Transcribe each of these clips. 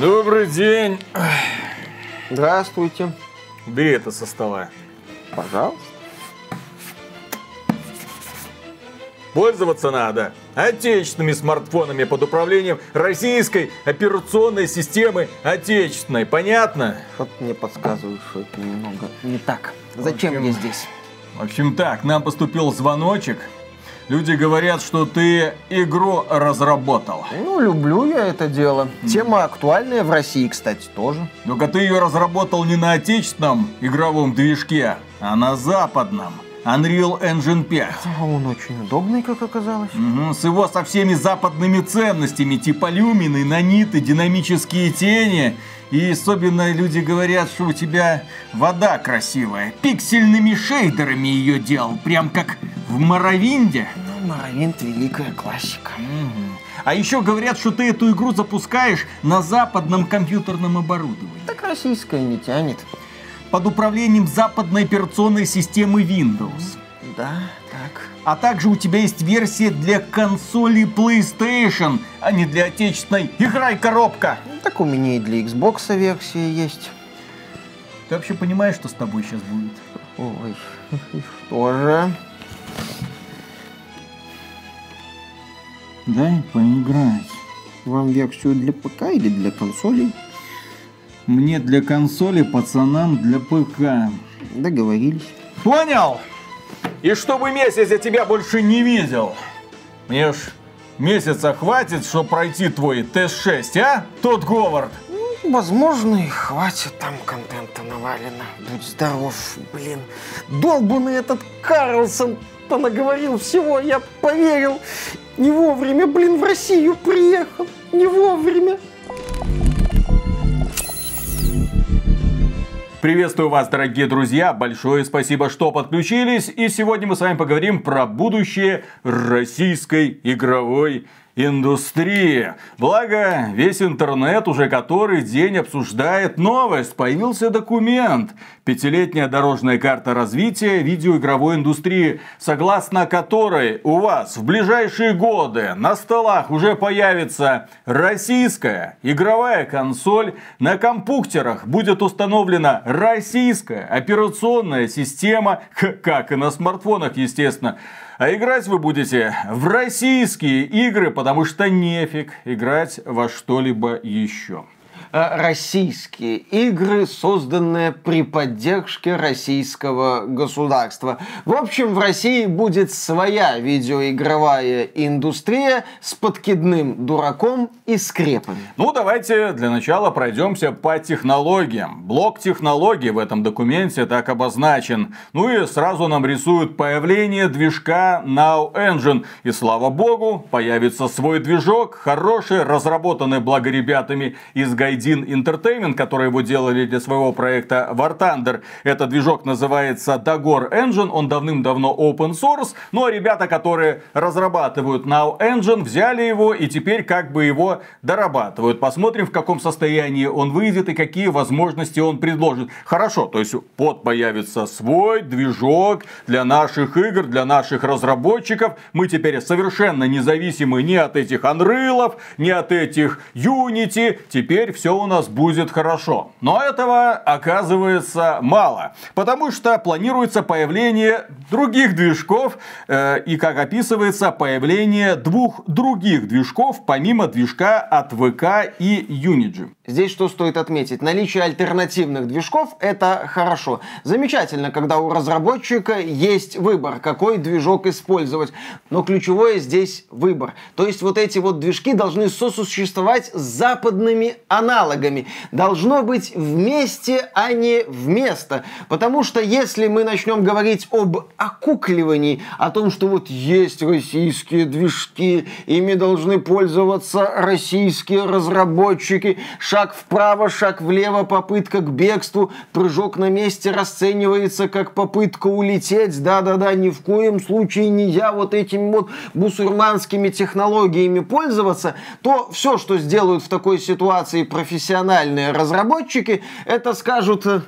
Добрый день. Здравствуйте. Убери это со стола. Пожалуйста. Пользоваться надо отечественными смартфонами под управлением российской операционной системы отечественной. Понятно? Вот мне подсказывают, что это немного не так. Зачем общем, я здесь? В общем так, нам поступил звоночек. Люди говорят, что ты игру разработал. Ну, люблю я это дело. Тема актуальная в России, кстати, тоже. Только ты ее разработал не на отечественном игровом движке, а на западном. Unreal Engine 5. А он очень удобный, как оказалось. Угу, с его со всеми западными ценностями, типа люмины, наниты, динамические тени. И особенно люди говорят, что у тебя вода красивая. Пиксельными шейдерами ее делал, прям как в Моровинде. Ну, Моровинт великая классика. Угу. А еще говорят, что ты эту игру запускаешь на западном компьютерном оборудовании. Так российская не тянет под управлением западной операционной системы Windows. Да, так. А также у тебя есть версия для консоли PlayStation, а не для отечественной «Играй, коробка». так у меня и для Xbox версия есть. Ты вообще понимаешь, что с тобой сейчас будет? Ой, тоже. Дай поиграть. Вам версию для ПК или для консолей? Мне для консоли, пацанам для ПК. Договорились. Понял? И чтобы месяц я тебя больше не видел. Мне ж месяца хватит, чтобы пройти твой тест-6, а? Тот Говард. Ну, возможно, и хватит там контента навалено. Будь здоров, блин. Долбанный этот Карлсон наговорил всего, я поверил. Не вовремя, блин, в Россию приехал. Не вовремя. Приветствую вас, дорогие друзья! Большое спасибо, что подключились. И сегодня мы с вами поговорим про будущее российской игровой индустрии. Благо, весь интернет уже который день обсуждает новость. Появился документ. Пятилетняя дорожная карта развития видеоигровой индустрии, согласно которой у вас в ближайшие годы на столах уже появится российская игровая консоль, на компьютерах будет установлена российская операционная система, как и на смартфонах, естественно. А играть вы будете в российские игры, потому что нефиг играть во что-либо еще. Э, российские игры, созданные при поддержке российского государства. В общем, в России будет своя видеоигровая индустрия с подкидным дураком и скрепами. Ну, давайте для начала пройдемся по технологиям. Блок технологий в этом документе так обозначен. Ну и сразу нам рисуют появление движка Now Engine. И слава богу, появится свой движок, хороший, разработанный благо ребятами из Гайди Gaidin Entertainment, которые его делали для своего проекта War Thunder. Этот движок называется Dagor Engine, он давным-давно open source, но ну, а ребята, которые разрабатывают Now Engine, взяли его и теперь как бы его дорабатывают. Посмотрим, в каком состоянии он выйдет и какие возможности он предложит. Хорошо, то есть под появится свой движок для наших игр, для наших разработчиков. Мы теперь совершенно независимы ни от этих Unreal, ни от этих Unity. Теперь все все у нас будет хорошо. Но этого оказывается мало, потому что планируется появление других движков э, и, как описывается, появление двух других движков помимо движка от ВК и Unity. Здесь что стоит отметить? Наличие альтернативных движков – это хорошо. Замечательно, когда у разработчика есть выбор, какой движок использовать. Но ключевое здесь выбор. То есть вот эти вот движки должны сосуществовать с западными аналогами. Должно быть вместе, а не вместо. Потому что если мы начнем говорить об окукливании, о том, что вот есть российские движки, ими должны пользоваться российские разработчики, Шаг вправо, шаг влево, попытка к бегству, прыжок на месте расценивается как попытка улететь. Да-да-да, ни в коем случае не я вот этими вот бусурманскими технологиями пользоваться, то все, что сделают в такой ситуации профессиональные разработчики, это скажут, э,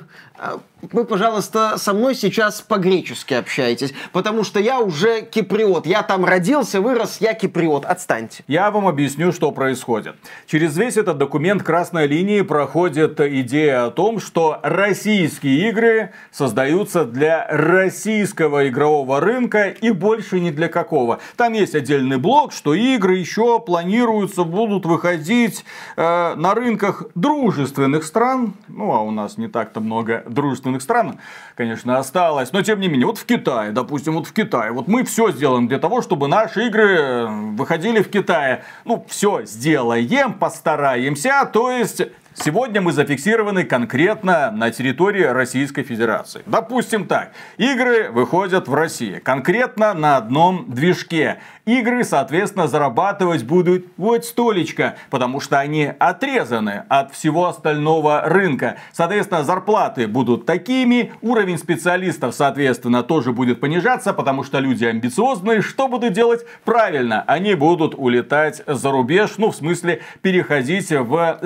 вы, пожалуйста, со мной сейчас по-гречески общаетесь, потому что я уже киприот. Я там родился, вырос, я киприот. Отстаньте. Я вам объясню, что происходит. Через весь этот документ красной линии проходит идея о том, что российские игры создаются для российского игрового рынка и больше ни для какого. Там есть отдельный блок, что игры еще планируются, будут выходить э, на рынках дружественных стран. Ну, а у нас не так-то много дружественных стран, конечно, осталось. Но, тем не менее, вот в Китае, допустим, вот в Китае, вот мы все сделаем для того, чтобы наши игры э, выходили в Китае. Ну, все сделаем, постараемся. То есть, Сегодня мы зафиксированы конкретно на территории Российской Федерации. Допустим так, игры выходят в России, конкретно на одном движке игры, соответственно, зарабатывать будут вот столечко, потому что они отрезаны от всего остального рынка. Соответственно, зарплаты будут такими, уровень специалистов, соответственно, тоже будет понижаться, потому что люди амбициозные. Что будут делать? Правильно, они будут улетать за рубеж, ну, в смысле, переходить в,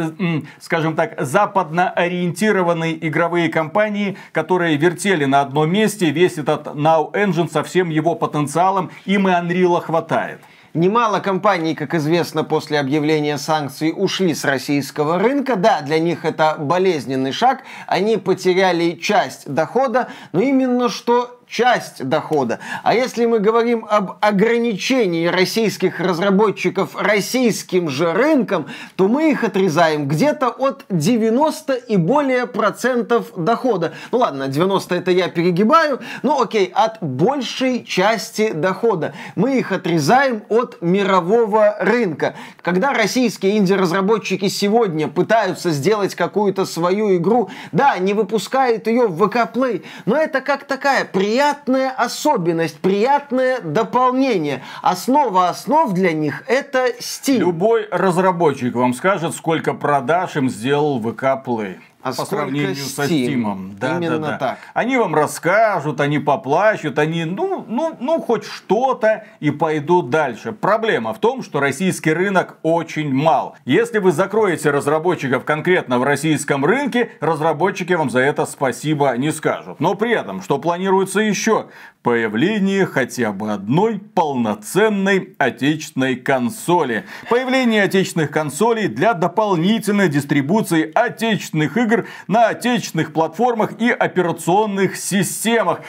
скажем так, западно ориентированные игровые компании, которые вертели на одном месте весь этот Now Engine со всем его потенциалом, им и Unreal хватает. Немало компаний, как известно, после объявления санкций ушли с российского рынка. Да, для них это болезненный шаг. Они потеряли часть дохода, но именно что часть дохода. А если мы говорим об ограничении российских разработчиков российским же рынком, то мы их отрезаем где-то от 90 и более процентов дохода. Ну ладно, 90 это я перегибаю, ну окей, от большей части дохода. Мы их отрезаем от мирового рынка. Когда российские инди-разработчики сегодня пытаются сделать какую-то свою игру, да, они выпускают ее в VK Play, но это как такая приятная приятная особенность, приятное дополнение. Основа основ для них это стиль. Любой разработчик вам скажет, сколько продаж им сделал ВК Play а по сравнению Steam? со Steam. Да, Именно да, да. так. Они вам расскажут, они поплачут, они, ну, ну, ну, хоть что-то и пойдут дальше. Проблема в том, что российский рынок очень мал. Если вы закроете разработчиков конкретно в российском рынке, разработчики вам за это спасибо не скажут. Но при этом, что планируется еще? Появление хотя бы одной полноценной отечественной консоли. Появление отечественных консолей для дополнительной дистрибуции отечественных игр игр на отечественных платформах и операционных системах.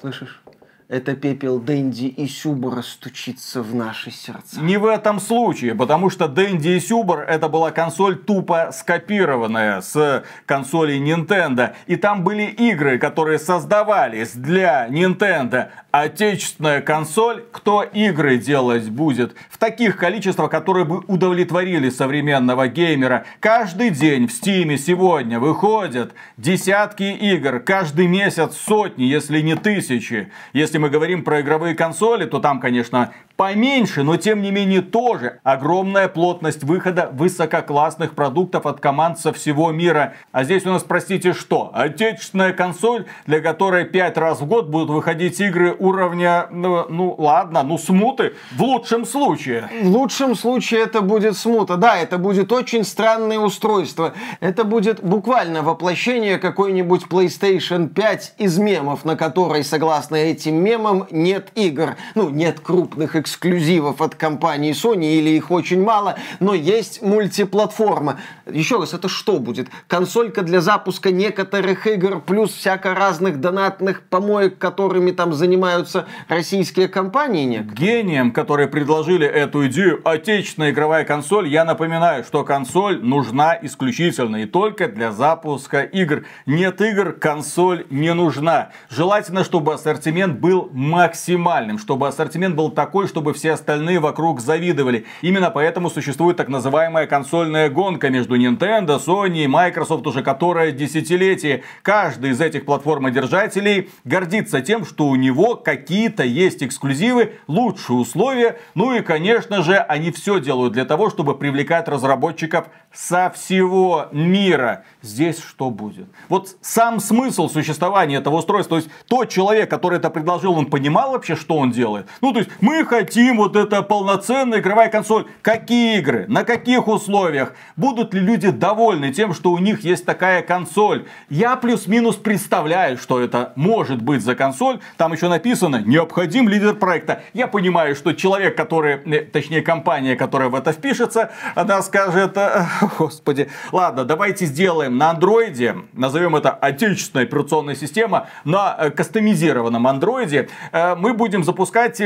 Слышишь? это пепел Дэнди и Сюбора стучится в наши сердца. Не в этом случае, потому что Дэнди и Сюбор это была консоль тупо скопированная с консоли Nintendo. И там были игры, которые создавались для Nintendo. Отечественная консоль, кто игры делать будет? В таких количествах, которые бы удовлетворили современного геймера. Каждый день в Стиме сегодня выходят десятки игр. Каждый месяц сотни, если не тысячи. Если мы говорим про игровые консоли, то там, конечно, поменьше, но тем не менее тоже огромная плотность выхода высококлассных продуктов от команд со всего мира. А здесь у нас, простите, что? Отечественная консоль, для которой 5 раз в год будут выходить игры уровня, ну, ну ладно, ну смуты, в лучшем случае. В лучшем случае это будет смута, да, это будет очень странное устройство. Это будет буквально воплощение какой-нибудь PlayStation 5 из мемов, на которой, согласно этим мемам, нет игр. Ну, нет крупных эксклюзивов эксклюзивов от компании Sony или их очень мало, но есть мультиплатформа. Еще раз, это что будет? Консолька для запуска некоторых игр плюс всяко разных донатных помоек, которыми там занимаются российские компании некоторые? Гением, которые предложили эту идею, отечественная игровая консоль, я напоминаю, что консоль нужна исключительно и только для запуска игр. Нет игр, консоль не нужна. Желательно, чтобы ассортимент был максимальным, чтобы ассортимент был такой, что чтобы все остальные вокруг завидовали. Именно поэтому существует так называемая консольная гонка между Nintendo, Sony и Microsoft уже которая десятилетие. Каждый из этих платформодержателей гордится тем, что у него какие-то есть эксклюзивы, лучшие условия. Ну и, конечно же, они все делают для того, чтобы привлекать разработчиков со всего мира. Здесь что будет? Вот сам смысл существования этого устройства, то есть тот человек, который это предложил, он понимал вообще, что он делает? Ну, то есть мы хотим хотим вот это полноценная игровая консоль. Какие игры? На каких условиях? Будут ли люди довольны тем, что у них есть такая консоль? Я плюс-минус представляю, что это может быть за консоль. Там еще написано, необходим лидер проекта. Я понимаю, что человек, который, э, точнее компания, которая в это впишется, она скажет, «Э, господи, ладно, давайте сделаем на андроиде, назовем это отечественная операционная система, на э, кастомизированном андроиде, мы будем запускать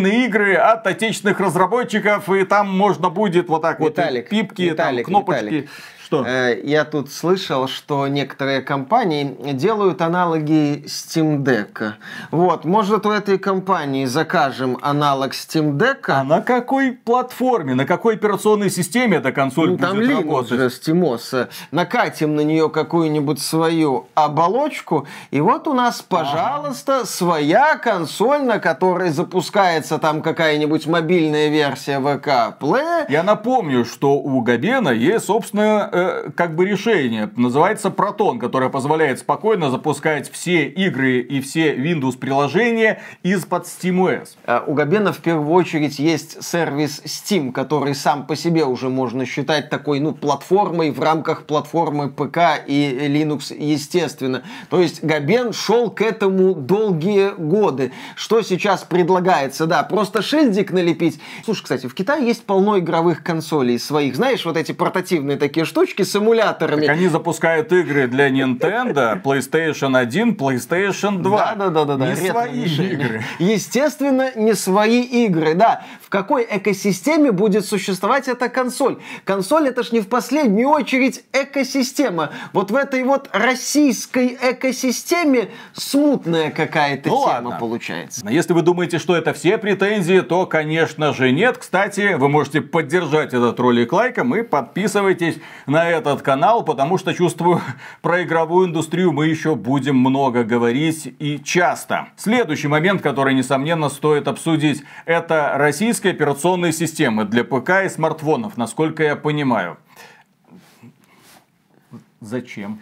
мобильные игры от отечественных разработчиков, и там можно будет вот так Виталик, вот пипки, Виталик, там, кнопочки. Виталик. Что? Э, я тут слышал, что некоторые компании делают аналоги Steam Deck. Вот, может, у этой компании закажем аналог Steam Deck. А на какой платформе, на какой операционной системе эта консоль Ну, будет там работать? же, SteamOS. Накатим на нее какую-нибудь свою оболочку, и вот у нас, пожалуйста, своя консоль, на которой запускается там какая-нибудь мобильная версия VK Play. Я напомню, что у Габена есть, собственно, э, как бы решение. Называется Proton, которое позволяет спокойно запускать все игры и все Windows приложения из-под SteamOS. Э, У Габена в первую очередь есть сервис Steam, который сам по себе уже можно считать такой, ну, платформой в рамках платформы ПК и Linux, естественно. То есть Габен шел к этому долгие годы. Что сейчас предлагается? Да, просто шильдик налепить. Слушай, кстати, в Китае есть полно игровых консолей своих. Знаешь, вот эти портативные такие штучки с эмуляторами. Так они запускают игры для Nintendo, PlayStation 1, PlayStation 2. Да, да, да, да. Не свои игры. Естественно, не свои игры, да. Какой экосистеме будет существовать эта консоль? Консоль это ж не в последнюю очередь экосистема. Вот в этой вот российской экосистеме смутная какая-то Ну тема ладно. получается. Но Если вы думаете, что это все претензии, то, конечно же, нет. Кстати, вы можете поддержать этот ролик лайком и подписывайтесь на этот канал, потому что, чувствую, про игровую индустрию мы еще будем много говорить и часто. Следующий момент, который, несомненно, стоит обсудить, это российские операционные системы для ПК и смартфонов, насколько я понимаю. Зачем?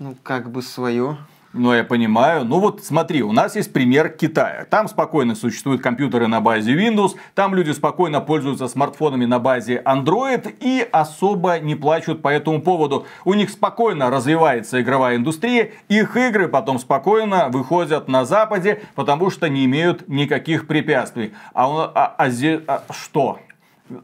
Ну, как бы свое. Ну, я понимаю. Ну вот смотри, у нас есть пример Китая. Там спокойно существуют компьютеры на базе Windows, там люди спокойно пользуются смартфонами на базе Android и особо не плачут по этому поводу. У них спокойно развивается игровая индустрия, их игры потом спокойно выходят на Западе, потому что не имеют никаких препятствий. А, у- а- а а что?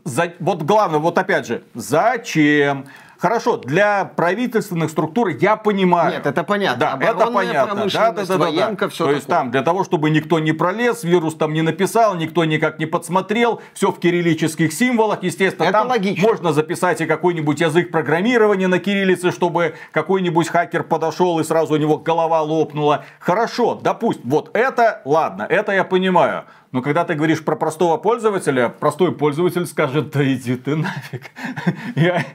За- вот главное, вот опять же, зачем? Хорошо, для правительственных структур я понимаю. Нет, это понятно. Да, это Оборонная понятно. промышленность, Да, да, да, да, военка, да. всё То есть такое. там для того, чтобы никто не пролез, вирус там не написал, никто никак не подсмотрел, все в кириллических символах, естественно. Это там логично. можно записать и какой-нибудь язык программирования на кириллице, чтобы какой-нибудь хакер подошел и сразу у него голова лопнула. Хорошо, допустим, вот это, ладно, это я понимаю. Но когда ты говоришь про простого пользователя, простой пользователь скажет, да иди ты нафиг. Я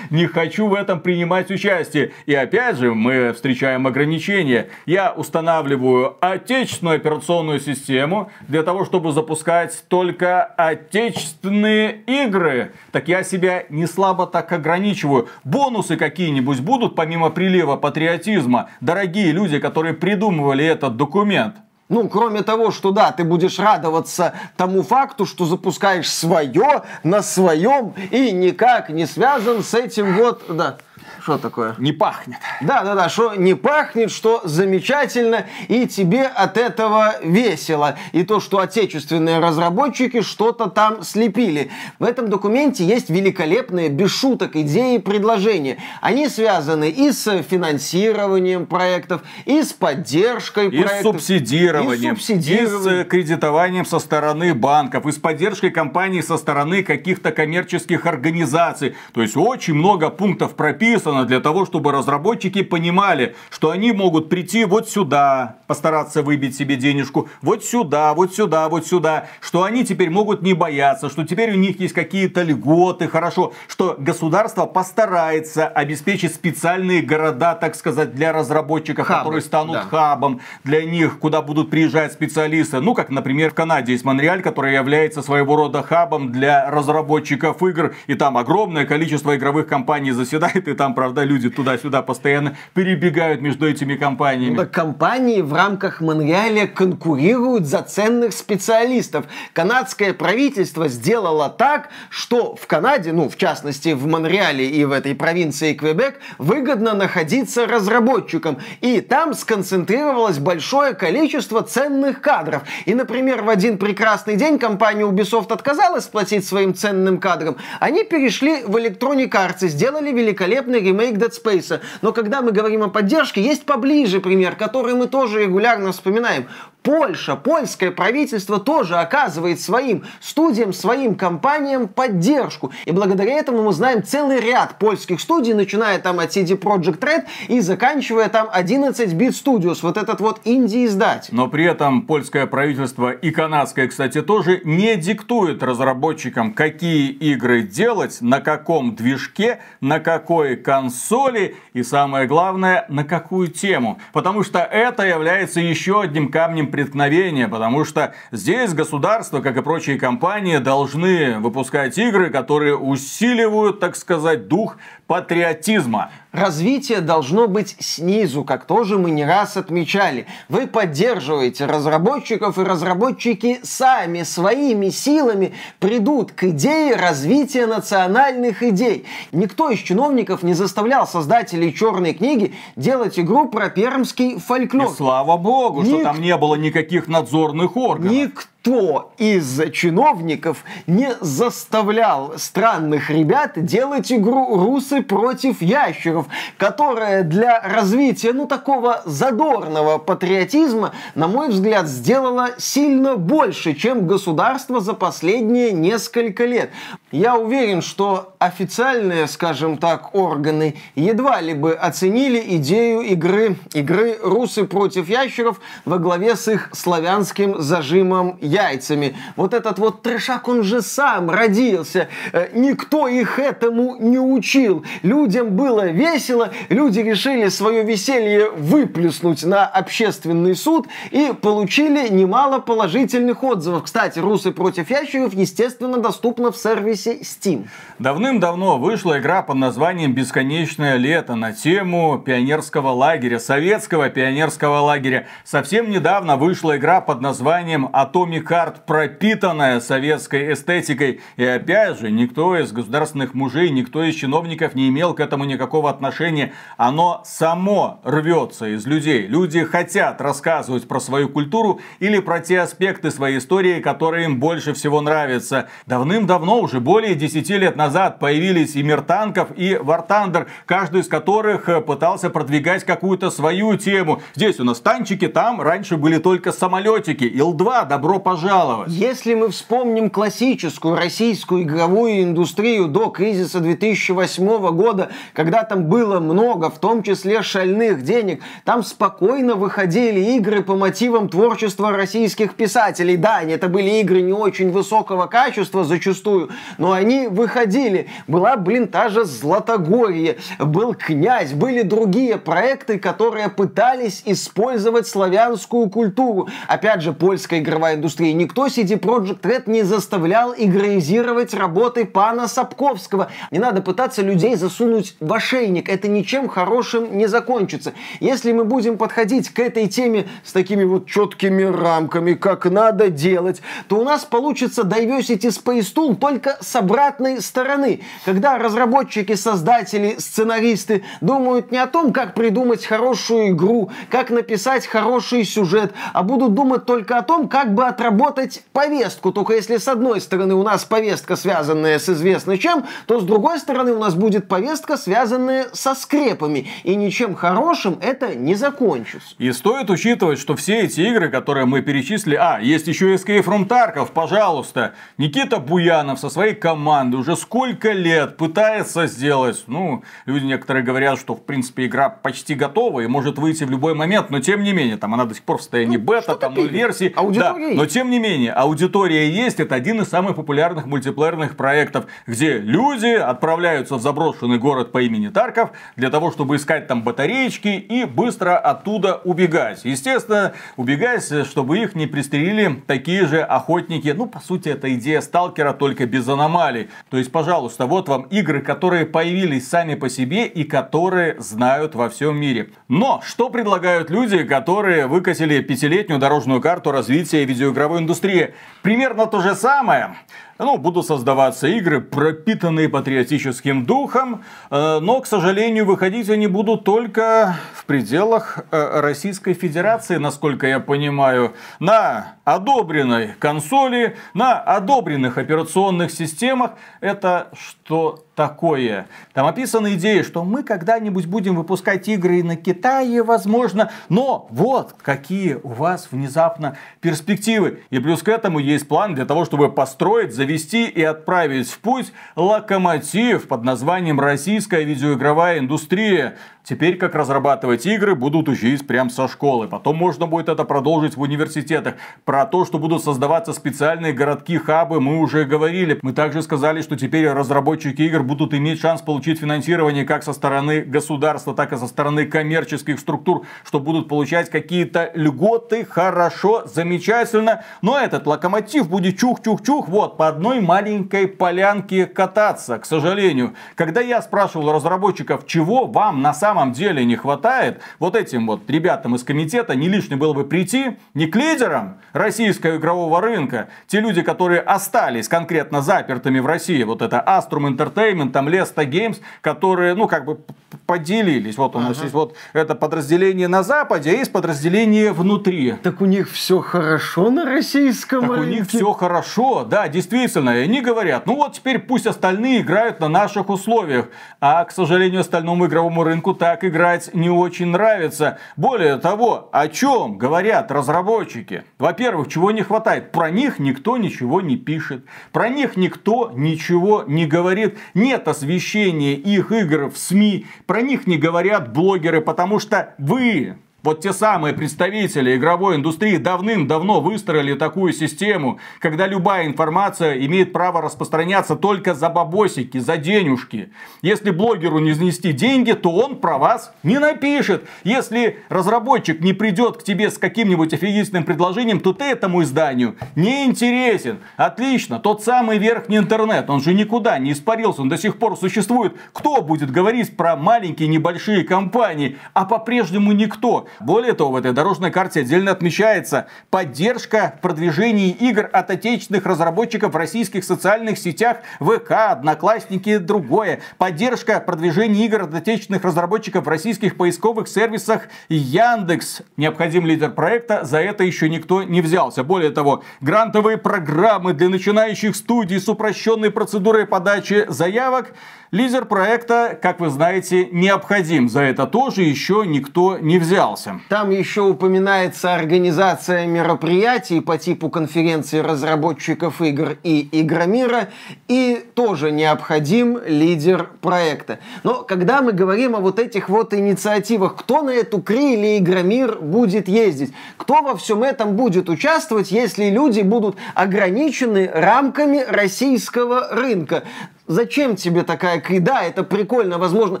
не хочу в этом принимать участие. И опять же, мы встречаем ограничения. Я устанавливаю отечественную операционную систему для того, чтобы запускать только отечественные игры. Так я себя не слабо так ограничиваю. Бонусы какие-нибудь будут, помимо прилива патриотизма, дорогие люди, которые придумывали этот документ. Ну, кроме того, что да, ты будешь радоваться тому факту, что запускаешь свое на своем и никак не связан с этим вот, да. Что такое? Не пахнет. Да, да, да, что не пахнет, что замечательно, и тебе от этого весело. И то, что отечественные разработчики что-то там слепили. В этом документе есть великолепные, без шуток, идеи и предложения. Они связаны и с финансированием проектов, и с поддержкой И с проектов. субсидированием, И с субсидированием. и с кредитованием со стороны банков, и с поддержкой компаний со стороны каких-то коммерческих организаций. То есть очень много пунктов прописано для того, чтобы разработчики понимали, что они могут прийти вот сюда, постараться выбить себе денежку, вот сюда, вот сюда, вот сюда, что они теперь могут не бояться, что теперь у них есть какие-то льготы, хорошо, что государство постарается обеспечить специальные города, так сказать, для разработчиков, Хабы, которые станут да. хабом для них, куда будут приезжать специалисты. Ну, как, например, в Канаде есть Монреаль, который является своего рода хабом для разработчиков игр. И там огромное количество игровых компаний заседает, и там правда, люди туда-сюда постоянно перебегают между этими компаниями. Да, компании в рамках Монреаля конкурируют за ценных специалистов. Канадское правительство сделало так, что в Канаде, ну, в частности, в Монреале и в этой провинции Квебек, выгодно находиться разработчикам. И там сконцентрировалось большое количество ценных кадров. И, например, в один прекрасный день компания Ubisoft отказалась платить своим ценным кадрам. Они перешли в Electronic Arts и сделали великолепный ремейк Dead Space. Но когда мы говорим о поддержке, есть поближе пример, который мы тоже регулярно вспоминаем. Польша, польское правительство тоже оказывает своим студиям, своим компаниям поддержку. И благодаря этому мы знаем целый ряд польских студий, начиная там от CD Projekt Red и заканчивая там 11-бит Studios, вот этот вот инди-издатель. Но при этом польское правительство и канадское, кстати, тоже не диктует разработчикам, какие игры делать, на каком движке, на какой консоли и самое главное, на какую тему. Потому что это является еще одним камнем преткновения, потому что здесь государство, как и прочие компании, должны выпускать игры, которые усиливают, так сказать, дух патриотизма. Развитие должно быть снизу, как тоже мы не раз отмечали. Вы поддерживаете разработчиков, и разработчики сами своими силами придут к идее развития национальных идей. Никто из чиновников не заставлял создателей черной книги делать игру про пермский фольклор. И слава богу, Ник... что там не было никаких надзорных органов. Никто никто из чиновников не заставлял странных ребят делать игру «Русы против ящеров», которая для развития, ну, такого задорного патриотизма, на мой взгляд, сделала сильно больше, чем государство за последние несколько лет. Я уверен, что официальные, скажем так, органы едва ли бы оценили идею игры, игры «Русы против ящеров» во главе с их славянским зажимом яйцами. Вот этот вот трешак, он же сам родился. Э, никто их этому не учил. Людям было весело, люди решили свое веселье выплюснуть на общественный суд и получили немало положительных отзывов. Кстати, «Русы против ящеров», естественно, доступна в сервисе Steam. Давным-давно вышла игра под названием «Бесконечное лето» на тему пионерского лагеря, советского пионерского лагеря. Совсем недавно вышла игра под названием Atomic карт, пропитанная советской эстетикой. И опять же, никто из государственных мужей, никто из чиновников не имел к этому никакого отношения. Оно само рвется из людей. Люди хотят рассказывать про свою культуру или про те аспекты своей истории, которые им больше всего нравятся. Давным-давно, уже более 10 лет назад, появились и Мир танков, и Thunder, каждый из которых э, пытался продвигать какую-то свою тему. Здесь у нас танчики, там раньше были только самолетики. Ил-2, добро пожаловать пожаловать. Если мы вспомним классическую российскую игровую индустрию до кризиса 2008 года, когда там было много, в том числе шальных денег, там спокойно выходили игры по мотивам творчества российских писателей. Да, это были игры не очень высокого качества зачастую, но они выходили. Была, блин, та же Златогорье, был Князь, были другие проекты, которые пытались использовать славянскую культуру. Опять же, польская игровая индустрия индустрии. Никто CD Projekt Red не заставлял игроизировать работы пана Сапковского. Не надо пытаться людей засунуть в ошейник. Это ничем хорошим не закончится. Если мы будем подходить к этой теме с такими вот четкими рамками, как надо делать, то у нас получится Diversity Space Tool только с обратной стороны. Когда разработчики, создатели, сценаристы думают не о том, как придумать хорошую игру, как написать хороший сюжет, а будут думать только о том, как бы отработать разработать повестку. Только если с одной стороны у нас повестка, связанная с известно чем, то с другой стороны у нас будет повестка, связанная со скрепами. И ничем хорошим это не закончится. И стоит учитывать, что все эти игры, которые мы перечислили... А, есть еще Escape from Tarkov, пожалуйста. Никита Буянов со своей командой уже сколько лет пытается сделать... Ну, люди некоторые говорят, что в принципе игра почти готова и может выйти в любой момент, но тем не менее, там она до сих пор в состоянии ну, бета, там, ну, версии. Да, но тем тем не менее, аудитория есть, это один из самых популярных мультиплеерных проектов, где люди отправляются в заброшенный город по имени Тарков для того, чтобы искать там батареечки и быстро оттуда убегать. Естественно, убегать, чтобы их не пристрелили такие же охотники. Ну, по сути, это идея сталкера, только без аномалий. То есть, пожалуйста, вот вам игры, которые появились сами по себе и которые знают во всем мире. Но, что предлагают люди, которые выкатили пятилетнюю дорожную карту развития видеоигровой индустрии? Примерно то же самое ну, будут создаваться игры, пропитанные патриотическим духом, э, но, к сожалению, выходить они будут только в пределах э, Российской Федерации, насколько я понимаю, на одобренной консоли, на одобренных операционных системах. Это что такое? Там описаны идеи, что мы когда-нибудь будем выпускать игры и на Китае, возможно, но вот какие у вас внезапно перспективы. И плюс к этому есть план для того, чтобы построить, завести и отправить в путь локомотив под названием «Российская видеоигровая индустрия». Теперь, как разрабатывать игры, будут учить прям со школы. Потом можно будет это продолжить в университетах. Про то, что будут создаваться специальные городки-хабы, мы уже говорили. Мы также сказали, что теперь разработчики игр будут иметь шанс получить финансирование как со стороны государства, так и со стороны коммерческих структур, что будут получать какие-то льготы. Хорошо, замечательно. Но этот локомотив будет чух-чух-чух вот по одной маленькой полянке кататься, к сожалению. Когда я спрашивал разработчиков, чего вам на самом самом деле не хватает, вот этим вот ребятам из комитета не лишне было бы прийти не к лидерам российского игрового рынка, те люди, которые остались конкретно запертыми в России, вот это Astrum Entertainment, там Lesta Games, которые, ну, как бы поделились. Вот у нас ага. есть вот это подразделение на Западе, а есть подразделение внутри. Так у них все хорошо на российском так рынке? у них все хорошо, да, действительно. И они говорят, ну вот теперь пусть остальные играют на наших условиях. А, к сожалению, остальному игровому рынку так играть не очень нравится. Более того, о чем говорят разработчики? Во-первых, чего не хватает? Про них никто ничего не пишет. Про них никто ничего не говорит. Нет освещения их игр в СМИ. Про них не говорят блогеры, потому что вы вот те самые представители игровой индустрии давным-давно выстроили такую систему, когда любая информация имеет право распространяться только за бабосики, за денежки. Если блогеру не занести деньги, то он про вас не напишет. Если разработчик не придет к тебе с каким-нибудь офигительным предложением, то ты этому изданию не интересен. Отлично, тот самый верхний интернет, он же никуда не испарился, он до сих пор существует. Кто будет говорить про маленькие небольшие компании, а по-прежнему никто. Более того, в этой дорожной карте отдельно отмечается поддержка в продвижении игр от отечественных разработчиков в российских социальных сетях ВК, Одноклассники, другое. Поддержка продвижения игр от отечественных разработчиков в российских поисковых сервисах Яндекс. Необходим лидер проекта, за это еще никто не взялся. Более того, грантовые программы для начинающих студий с упрощенной процедурой подачи заявок Лидер проекта, как вы знаете, необходим. За это тоже еще никто не взялся. Там еще упоминается организация мероприятий по типу конференции разработчиков игр и Игромира. И тоже необходим лидер проекта. Но когда мы говорим о вот этих вот инициативах, кто на эту КРИ или Игромир будет ездить? Кто во всем этом будет участвовать, если люди будут ограничены рамками российского рынка? Зачем тебе такая крида? Это прикольно. Возможно,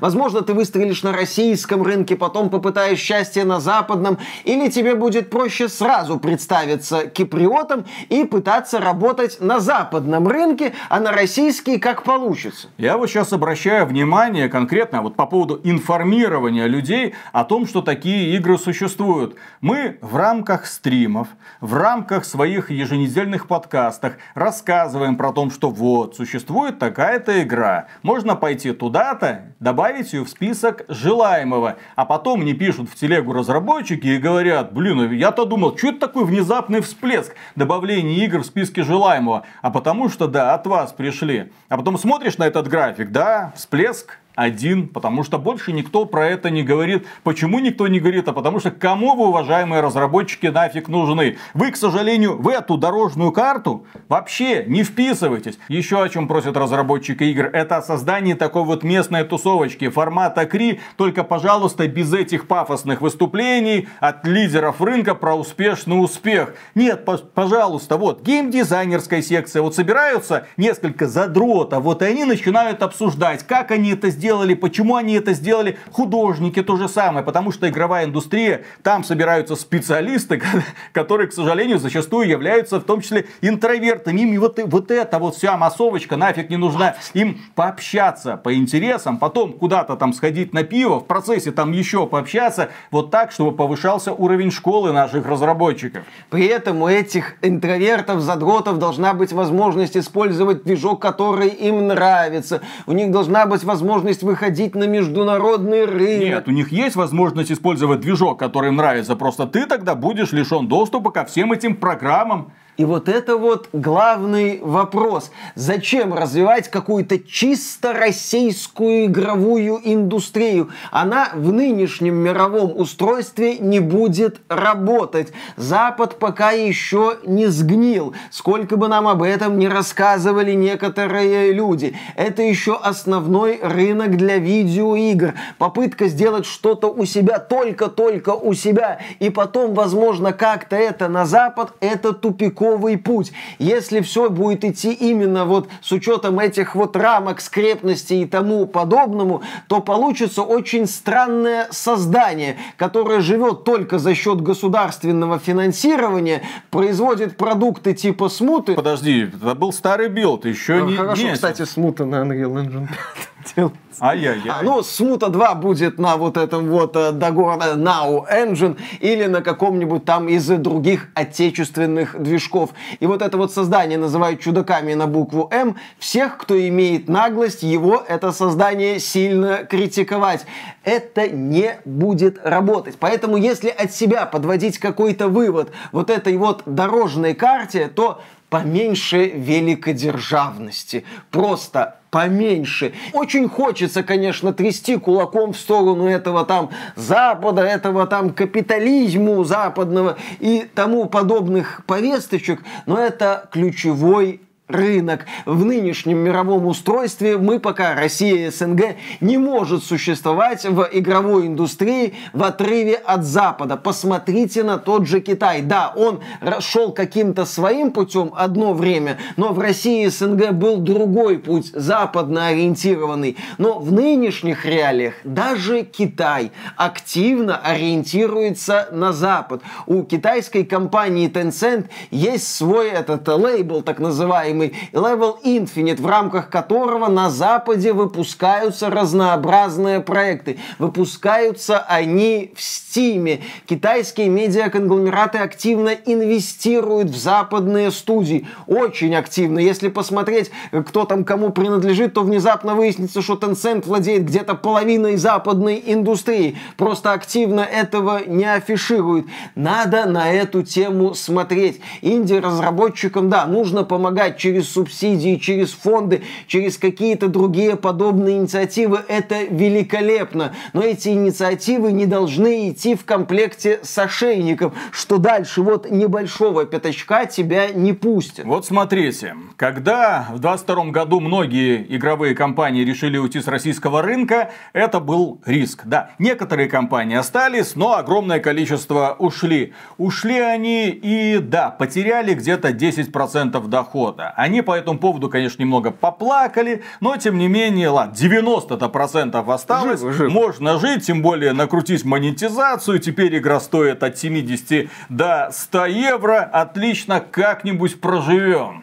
возможно, ты выстрелишь на российском рынке, потом попытаешь счастье на западном. Или тебе будет проще сразу представиться киприотом и пытаться работать на западном рынке, а на российский как получится. Я вот сейчас обращаю внимание конкретно вот по поводу информирования людей о том, что такие игры существуют. Мы в рамках стримов, в рамках своих еженедельных подкастах рассказываем про то, что вот существует такая какая-то игра. Можно пойти туда-то, добавить ее в список желаемого. А потом мне пишут в телегу разработчики и говорят, блин, я-то думал, что это такой внезапный всплеск добавления игр в списке желаемого. А потому что, да, от вас пришли. А потом смотришь на этот график, да, всплеск один, потому что больше никто про это не говорит. Почему никто не говорит? А потому что кому вы, уважаемые разработчики, нафиг нужны? Вы, к сожалению, в эту дорожную карту вообще не вписываетесь. Еще о чем просят разработчики игр, это создание такой вот местной тусовочки формата Кри, только, пожалуйста, без этих пафосных выступлений от лидеров рынка про успешный успех. Нет, пожалуйста, вот геймдизайнерская секция, вот собираются несколько задротов, вот и они начинают обсуждать, как они это сделали сделали, почему они это сделали. Художники то же самое, потому что игровая индустрия, там собираются специалисты, которые, к сожалению, зачастую являются в том числе интровертами. Им вот, вот эта вот вся массовочка нафиг не нужна. Им пообщаться по интересам, потом куда-то там сходить на пиво, в процессе там еще пообщаться, вот так, чтобы повышался уровень школы наших разработчиков. При этом у этих интровертов, задротов должна быть возможность использовать движок, который им нравится. У них должна быть возможность возможность выходить на международный рынок. Нет, у них есть возможность использовать движок, который им нравится. Просто ты тогда будешь лишен доступа ко всем этим программам. И вот это вот главный вопрос. Зачем развивать какую-то чисто российскую игровую индустрию? Она в нынешнем мировом устройстве не будет работать. Запад пока еще не сгнил. Сколько бы нам об этом не рассказывали некоторые люди. Это еще основной рынок для видеоигр. Попытка сделать что-то у себя, только-только у себя. И потом, возможно, как-то это на Запад, это тупик тупиковый путь. Если все будет идти именно вот с учетом этих вот рамок скрепности и тому подобному, то получится очень странное создание, которое живет только за счет государственного финансирования, производит продукты типа смуты. Подожди, это был старый билд, еще ну, не... Хорошо, не... кстати, смута на Unreal Engine 5 делал. Ай-яй-яй. А, ну, Смута 2 будет на вот этом вот э, Dagora Now Engine или на каком-нибудь там из других отечественных движков. И вот это вот создание называют чудаками на букву М. Всех, кто имеет наглость, его это создание сильно критиковать. Это не будет работать. Поэтому, если от себя подводить какой-то вывод вот этой вот дорожной карте, то поменьше великодержавности. Просто поменьше. Очень хочется, конечно, трясти кулаком в сторону этого там Запада, этого там капитализму западного и тому подобных повесточек, но это ключевой рынок. В нынешнем мировом устройстве мы пока, Россия и СНГ, не может существовать в игровой индустрии в отрыве от Запада. Посмотрите на тот же Китай. Да, он шел каким-то своим путем одно время, но в России и СНГ был другой путь, западно ориентированный. Но в нынешних реалиях даже Китай активно ориентируется на Запад. У китайской компании Tencent есть свой этот лейбл, так называемый, называемый Level Infinite, в рамках которого на Западе выпускаются разнообразные проекты. Выпускаются они в Steam. Китайские медиаконгломераты активно инвестируют в западные студии. Очень активно. Если посмотреть, кто там кому принадлежит, то внезапно выяснится, что Tencent владеет где-то половиной западной индустрии. Просто активно этого не афишируют. Надо на эту тему смотреть. Инди-разработчикам, да, нужно помогать через субсидии, через фонды, через какие-то другие подобные инициативы. Это великолепно. Но эти инициативы не должны идти в комплекте с ошейником, что дальше вот небольшого пятачка тебя не пустят. Вот смотрите, когда в 22 году многие игровые компании решили уйти с российского рынка, это был риск. Да, некоторые компании остались, но огромное количество ушли. Ушли они и, да, потеряли где-то 10% дохода. Они по этому поводу, конечно, немного поплакали, но тем не менее, ладно, 90% осталось. Жив, жив. Можно жить, тем более накрутить монетизацию. Теперь игра стоит от 70 до 100 евро. Отлично, как-нибудь проживем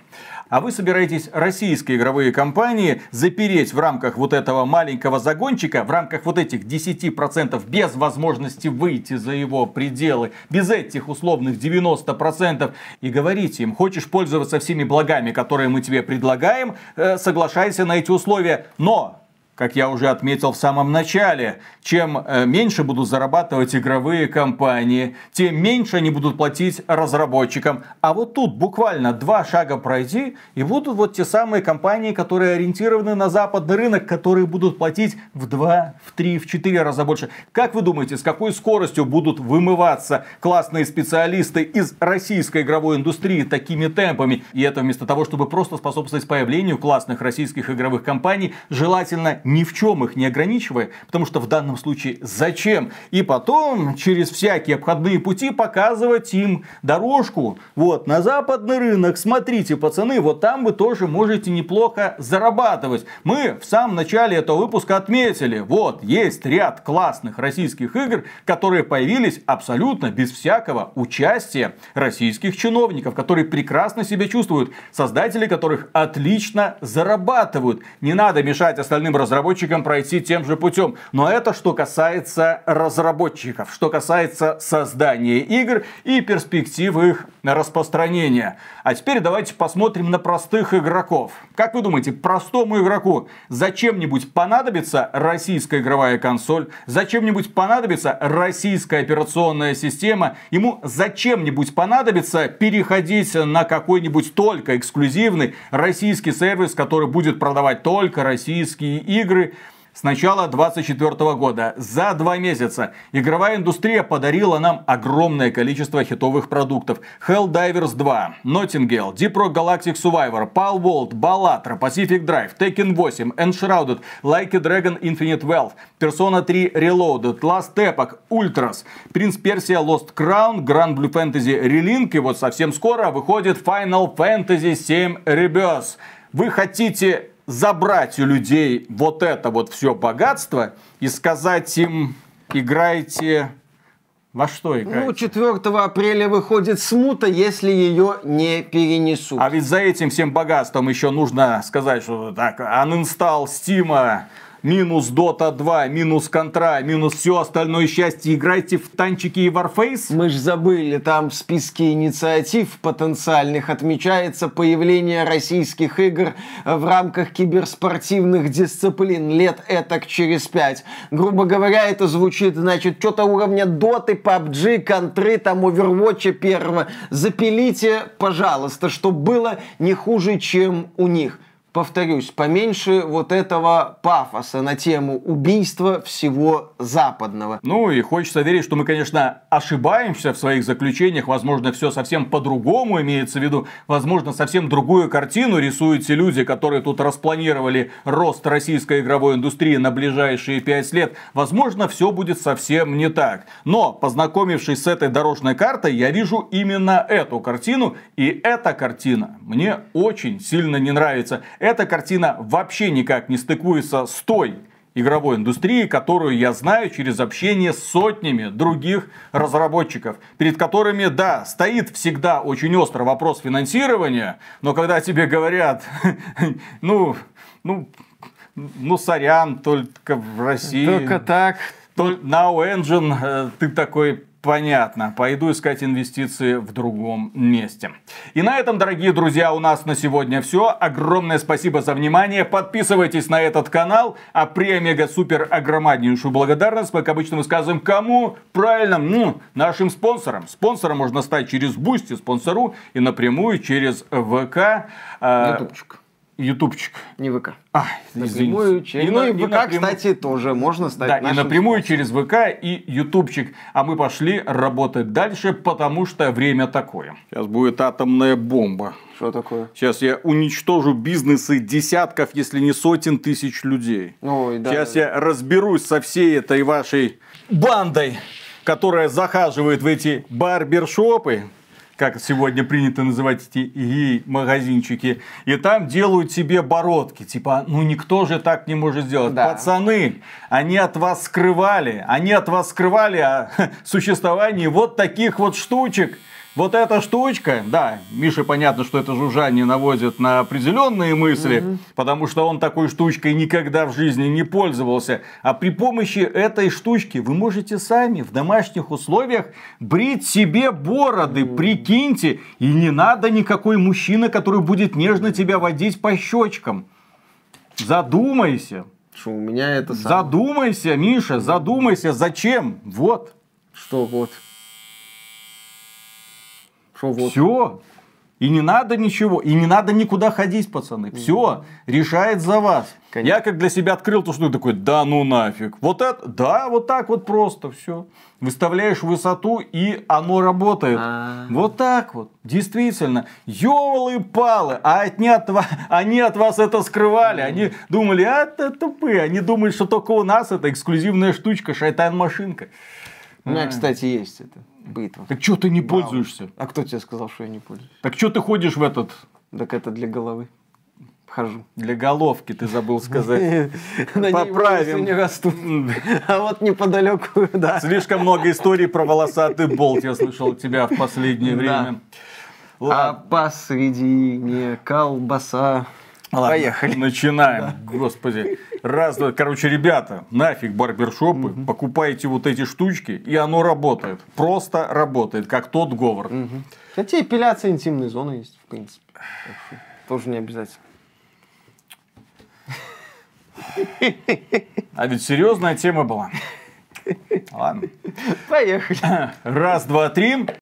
а вы собираетесь российские игровые компании запереть в рамках вот этого маленького загончика, в рамках вот этих 10% без возможности выйти за его пределы, без этих условных 90% и говорите им, хочешь пользоваться всеми благами, которые мы тебе предлагаем, э, соглашайся на эти условия, но как я уже отметил в самом начале, чем э, меньше будут зарабатывать игровые компании, тем меньше они будут платить разработчикам. А вот тут буквально два шага пройти, и будут вот те самые компании, которые ориентированы на западный рынок, которые будут платить в два, в три, в четыре раза больше. Как вы думаете, с какой скоростью будут вымываться классные специалисты из российской игровой индустрии такими темпами? И это вместо того, чтобы просто способствовать появлению классных российских игровых компаний, желательно ни в чем их не ограничивая, потому что в данном случае зачем? И потом через всякие обходные пути показывать им дорожку. Вот, на западный рынок, смотрите, пацаны, вот там вы тоже можете неплохо зарабатывать. Мы в самом начале этого выпуска отметили, вот, есть ряд классных российских игр, которые появились абсолютно без всякого участия российских чиновников, которые прекрасно себя чувствуют, создатели которых отлично зарабатывают. Не надо мешать остальным разработчикам разработчикам пройти тем же путем. Но это что касается разработчиков, что касается создания игр и перспектив их распространения. А теперь давайте посмотрим на простых игроков. Как вы думаете, простому игроку зачем-нибудь понадобится российская игровая консоль? Зачем-нибудь понадобится российская операционная система? Ему зачем-нибудь понадобится переходить на какой-нибудь только эксклюзивный российский сервис, который будет продавать только российские игры? Игры с начала 2024 года. За два месяца игровая индустрия подарила нам огромное количество хитовых продуктов. Helldivers 2, Nottingale, Deep Rock Galactic Survivor, Pal World, Ballatra, Pacific Drive, Tekken 8, Enshrouded, Like a Dragon Infinite Wealth, Persona 3 Reloaded, Last Epoch, Ultras, Prince Persia Lost Crown, Grand Blue Fantasy Relink и вот совсем скоро выходит Final Fantasy 7 Rebirth. Вы хотите забрать у людей вот это вот все богатство и сказать им, играйте во что играть? Ну, 4 апреля выходит смута, если ее не перенесут. А ведь за этим всем богатством еще нужно сказать, что так, uninstall Steam, минус Dota 2, минус Контра, минус все остальное счастье, играйте в танчики и Warface? Мы ж забыли, там в списке инициатив потенциальных отмечается появление российских игр в рамках киберспортивных дисциплин лет этак через пять. Грубо говоря, это звучит, значит, что-то уровня Доты, PUBG, Контры, там, Overwatch первого. Запилите, пожалуйста, чтобы было не хуже, чем у них повторюсь, поменьше вот этого пафоса на тему убийства всего западного. Ну и хочется верить, что мы, конечно, ошибаемся в своих заключениях. Возможно, все совсем по-другому имеется в виду. Возможно, совсем другую картину рисуют те люди, которые тут распланировали рост российской игровой индустрии на ближайшие пять лет. Возможно, все будет совсем не так. Но, познакомившись с этой дорожной картой, я вижу именно эту картину. И эта картина мне очень сильно не нравится эта картина вообще никак не стыкуется с той игровой индустрии, которую я знаю через общение с сотнями других разработчиков, перед которыми, да, стоит всегда очень острый вопрос финансирования, но когда тебе говорят, ну, ну, ну, сорян, только в России. Только так. Now Engine, э, ты такой, Понятно. Пойду искать инвестиции в другом месте. И на этом, дорогие друзья, у нас на сегодня все. Огромное спасибо за внимание. Подписывайтесь на этот канал. А премега супер огромнейшую благодарность мы, как обычно, высказываем кому? Правильно, ну, нашим спонсорам. Спонсором можно стать через Бусти, спонсору и напрямую через ВК. А, Ютубчик. Ютубчик. Не ВК. А, напрямую через... И, ну и ВК, напрямую... кстати, тоже можно стать Да, и напрямую через ВК и Ютубчик. А мы пошли работать дальше, потому что время такое. Сейчас будет атомная бомба. Что такое? Сейчас я уничтожу бизнесы десятков, если не сотен тысяч людей. Ой, да. Сейчас я разберусь со всей этой вашей бандой, которая захаживает в эти барбершопы как сегодня принято называть эти гей-магазинчики, и там делают себе бородки. Типа, ну никто же так не может сделать. Да. Пацаны, они от вас скрывали, они от вас скрывали о существовании вот таких вот штучек. Вот эта штучка, да, Миша понятно, что это жужжание наводит на определенные мысли, угу. потому что он такой штучкой никогда в жизни не пользовался. А при помощи этой штучки вы можете сами в домашних условиях брить себе бороды, угу. прикиньте. И не надо никакой мужчины, который будет нежно тебя водить по щечкам. Задумайся. Что у меня это сам... Задумайся, Миша, задумайся, зачем? Вот. Что вот? Что вот? Все. И не надо ничего, и не надо никуда ходить, пацаны. Все решает за вас. Конечно. Я как для себя открыл то, что я такой, да ну нафиг. Вот это, да, вот так вот просто все. Выставляешь высоту, и оно работает. А. Вот так вот. Действительно. Ёлы-палы. А они от, ва- они от вас это скрывали. Они думали, а это тупые. Они думают, что только у нас это эксклюзивная штучка, шайтан-машинка. У меня, кстати, есть это. Битва. Так что ты не пользуешься? А кто тебе сказал, что я не пользуюсь? Так что ты ходишь в этот Так это для головы. Хожу. Для головки ты забыл сказать. Поправим. не растут. А вот неподалеку, да. Слишком много историй про волосатый болт я слышал от тебя в последнее время. А посредине колбаса. ладно, Поехали. Начинаем. Господи. Раз, два. Короче, ребята, нафиг барбершопы, покупайте вот эти штучки, и оно работает. Просто работает, как тот говор. Хотя эпиляция интимной зоны есть, в принципе. Тоже не обязательно. А ведь серьезная тема была. Ладно. Поехали. Раз, два, три.